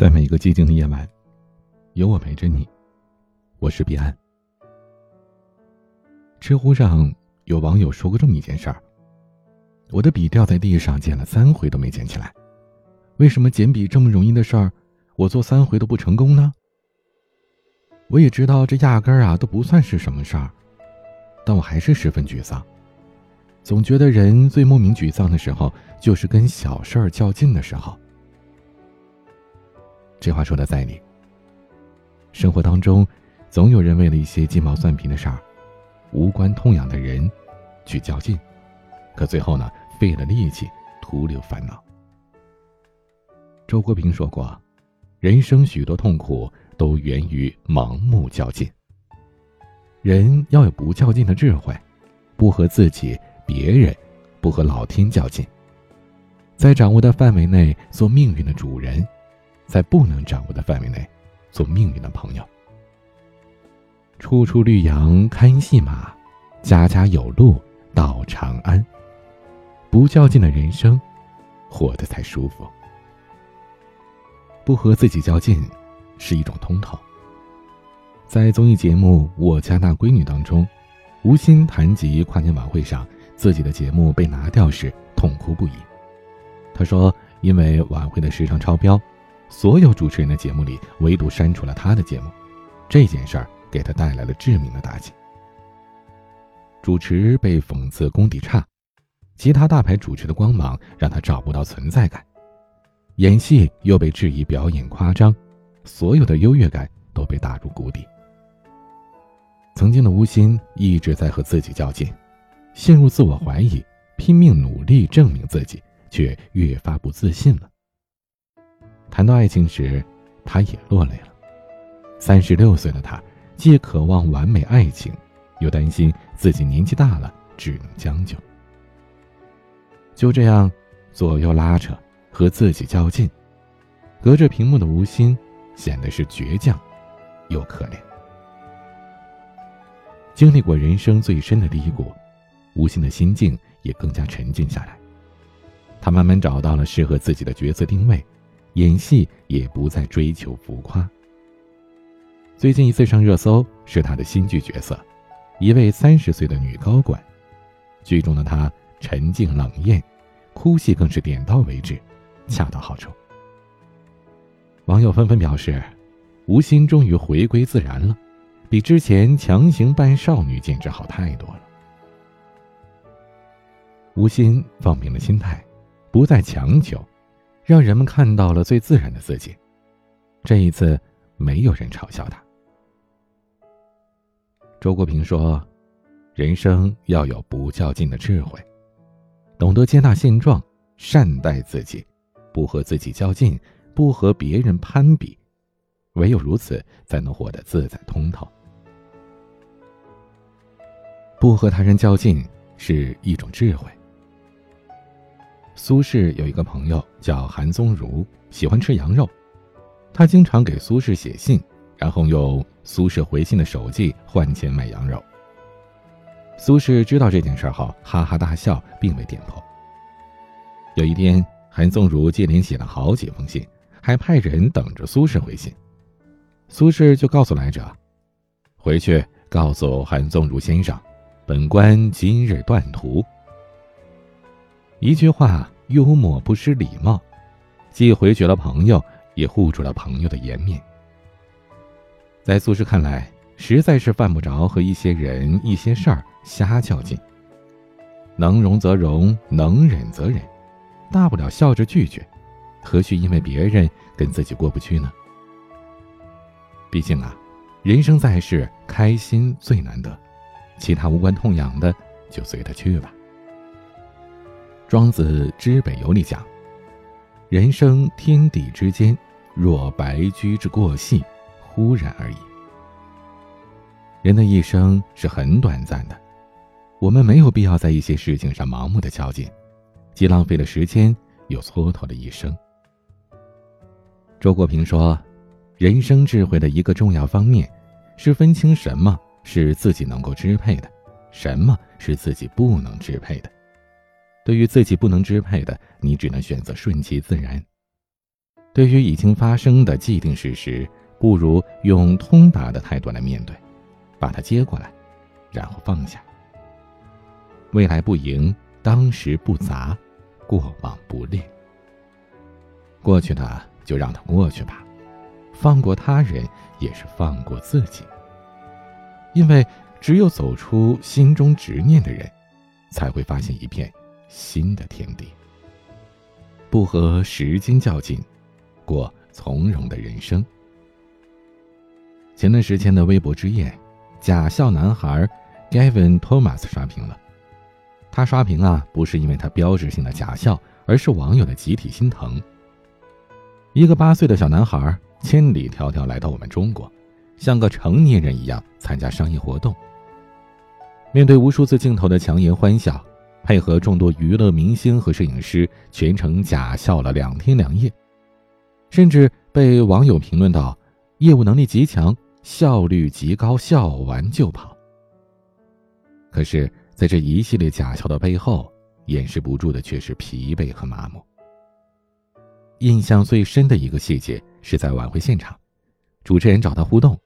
在每一个寂静的夜晚，有我陪着你。我是彼岸。知乎上有网友说过这么一件事儿：我的笔掉在地上，捡了三回都没捡起来。为什么捡笔这么容易的事儿，我做三回都不成功呢？我也知道这压根儿啊都不算是什么事儿，但我还是十分沮丧。总觉得人最莫名沮丧的时候，就是跟小事儿较劲的时候。这话说的在理。生活当中，总有人为了一些鸡毛蒜皮的事儿、无关痛痒的人，去较劲，可最后呢，费了力气，徒留烦恼。周国平说过：“人生许多痛苦都源于盲目较劲。人要有不较劲的智慧，不和自己、别人、不和老天较劲，在掌握的范围内做命运的主人。”在不能掌握的范围内，做命运的朋友。处处绿杨看戏马，家家有路到长安。不较劲的人生，活得才舒服。不和自己较劲，是一种通透。在综艺节目《我家那闺女》当中，吴昕谈及跨年晚会上自己的节目被拿掉时，痛哭不已。她说：“因为晚会的时长超标。”所有主持人的节目里，唯独删除了他的节目，这件事儿给他带来了致命的打击。主持被讽刺功底差，其他大牌主持的光芒让他找不到存在感，演戏又被质疑表演夸张，所有的优越感都被打入谷底。曾经的吴昕一直在和自己较劲，陷入自我怀疑，拼命努力证明自己，却越发不自信了。谈到爱情时，他也落泪了。三十六岁的他，既渴望完美爱情，又担心自己年纪大了只能将就。就这样，左右拉扯，和自己较劲，隔着屏幕的吴昕显得是倔强，又可怜。经历过人生最深的低谷，吴昕的心境也更加沉静下来。他慢慢找到了适合自己的角色定位。演戏也不再追求浮夸。最近一次上热搜是他的新剧角色，一位三十岁的女高管，剧中的她沉静冷艳，哭戏更是点到为止，恰到好处。网友纷纷表示，吴昕终于回归自然了，比之前强行扮少女简直好太多了。吴昕放平了心态，不再强求。让人们看到了最自然的自己。这一次，没有人嘲笑他。周国平说：“人生要有不较劲的智慧，懂得接纳现状，善待自己，不和自己较劲，不和别人攀比，唯有如此，才能活得自在通透。不和他人较劲是一种智慧。”苏轼有一个朋友叫韩宗儒，喜欢吃羊肉。他经常给苏轼写信，然后用苏轼回信的手迹换钱买羊肉。苏轼知道这件事后，哈哈大笑，并未点破。有一天，韩宗儒接连写了好几封信，还派人等着苏轼回信。苏轼就告诉来者：“回去告诉韩宗儒先生，本官今日断途。”一句话，幽默不失礼貌，既回绝了朋友，也护住了朋友的颜面。在苏轼看来，实在是犯不着和一些人、一些事儿瞎较劲。能容则容，能忍则忍，大不了笑着拒绝，何须因为别人跟自己过不去呢？毕竟啊，人生在世，开心最难得，其他无关痛痒的就随他去吧。庄子《知北游》里讲：“人生天地之间，若白驹之过隙，忽然而已。”人的一生是很短暂的，我们没有必要在一些事情上盲目的较劲，既浪费了时间，又蹉跎了一生。周国平说：“人生智慧的一个重要方面，是分清什么是自己能够支配的，什么是自己不能支配的。”对于自己不能支配的，你只能选择顺其自然；对于已经发生的既定事实，不如用通达的态度来面对，把它接过来，然后放下。未来不迎，当时不杂，过往不恋。过去的就让它过去吧，放过他人也是放过自己。因为只有走出心中执念的人，才会发现一片新的天地。不和时间较劲，过从容的人生。前段时间的微博之夜，假笑男孩 Gavin Thomas 刷屏了。他刷屏啊，不是因为他标志性的假笑，而是网友的集体心疼。一个八岁的小男孩千里迢迢来到我们中国，像个成年人一样参加商业活动。面对无数次镜头的强颜欢笑，配合众多娱乐明星和摄影师，全程假笑了两天两夜，甚至被网友评论到业务能力极强，效率极高，笑完就跑。可是，在这一系列假笑的背后，掩饰不住的却是疲惫和麻木。印象最深的一个细节是在晚会现场，主持人找他互动，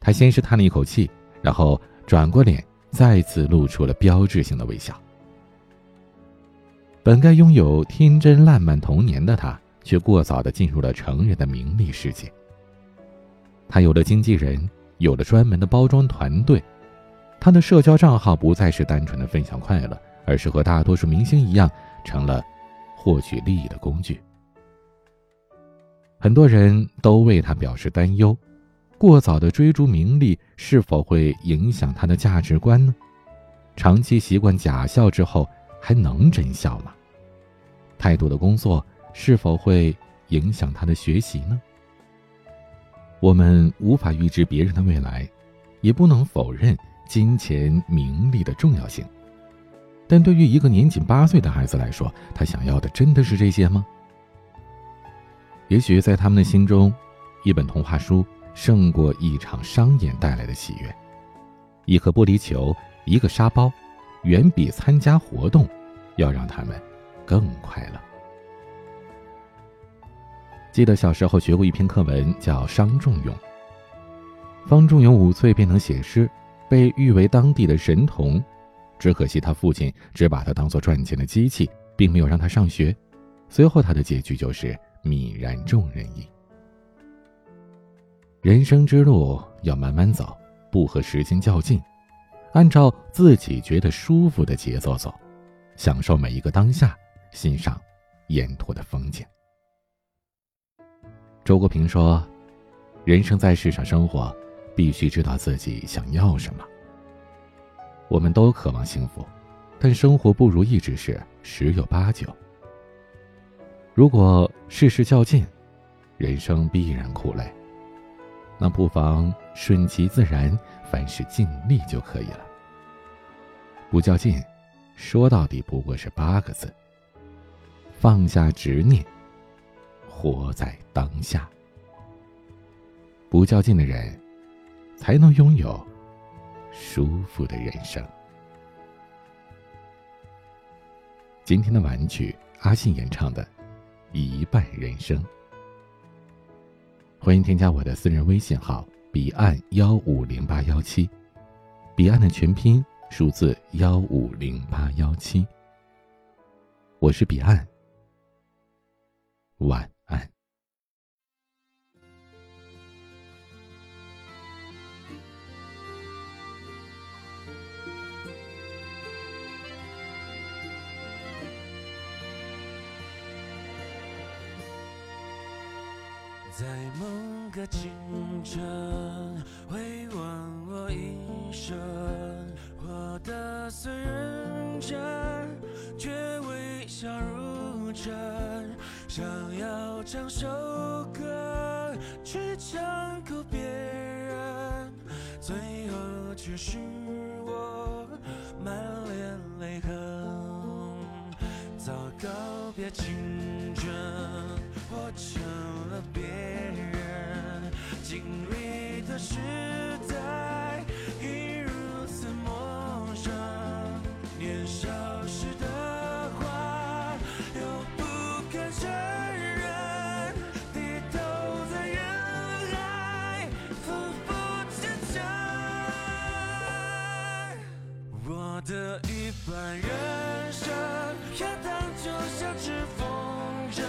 他先是叹了一口气，然后转过脸，再次露出了标志性的微笑。本该拥有天真烂漫童年的他，却过早的进入了成人的名利世界。他有了经纪人，有了专门的包装团队，他的社交账号不再是单纯的分享快乐，而是和大多数明星一样，成了获取利益的工具。很多人都为他表示担忧，过早的追逐名利是否会影响他的价值观呢？长期习惯假笑之后，还能真笑吗？太多的工作是否会影响他的学习呢？我们无法预知别人的未来，也不能否认金钱名利的重要性。但对于一个年仅八岁的孩子来说，他想要的真的是这些吗？也许在他们的心中，一本童话书胜过一场商演带来的喜悦。一颗玻璃球，一个沙包，远比参加活动要让他们更快乐。记得小时候学过一篇课文，叫《伤仲永》。方仲永五岁便能写诗，被誉为当地的神童。只可惜他父亲只把他当做赚钱的机器，并没有让他上学。随后他的结局就是。泯然众人矣。人生之路要慢慢走，不和时间较劲，按照自己觉得舒服的节奏走，享受每一个当下，欣赏沿途的风景。周国平说：“人生在世上生活，必须知道自己想要什么。我们都渴望幸福，但生活不如意之事十有八九。”如果事事较劲，人生必然苦累。那不妨顺其自然，凡事尽力就可以了。不较劲，说到底不过是八个字：放下执念，活在当下。不较劲的人，才能拥有舒服的人生。今天的玩具，阿信演唱的。一半人生，欢迎添加我的私人微信号彼岸幺五零八幺七，彼岸的全拼数字幺五零八幺七，我是彼岸，晚安。在某个清晨，回望我一生，活得虽认真，却微笑如真。想要唱首歌去唱哭别人，最后却是我满脸泪痕。早告别青春，活成了别人经历的时代，已如此陌生。年少时的的一半人生飘荡，就像只风筝。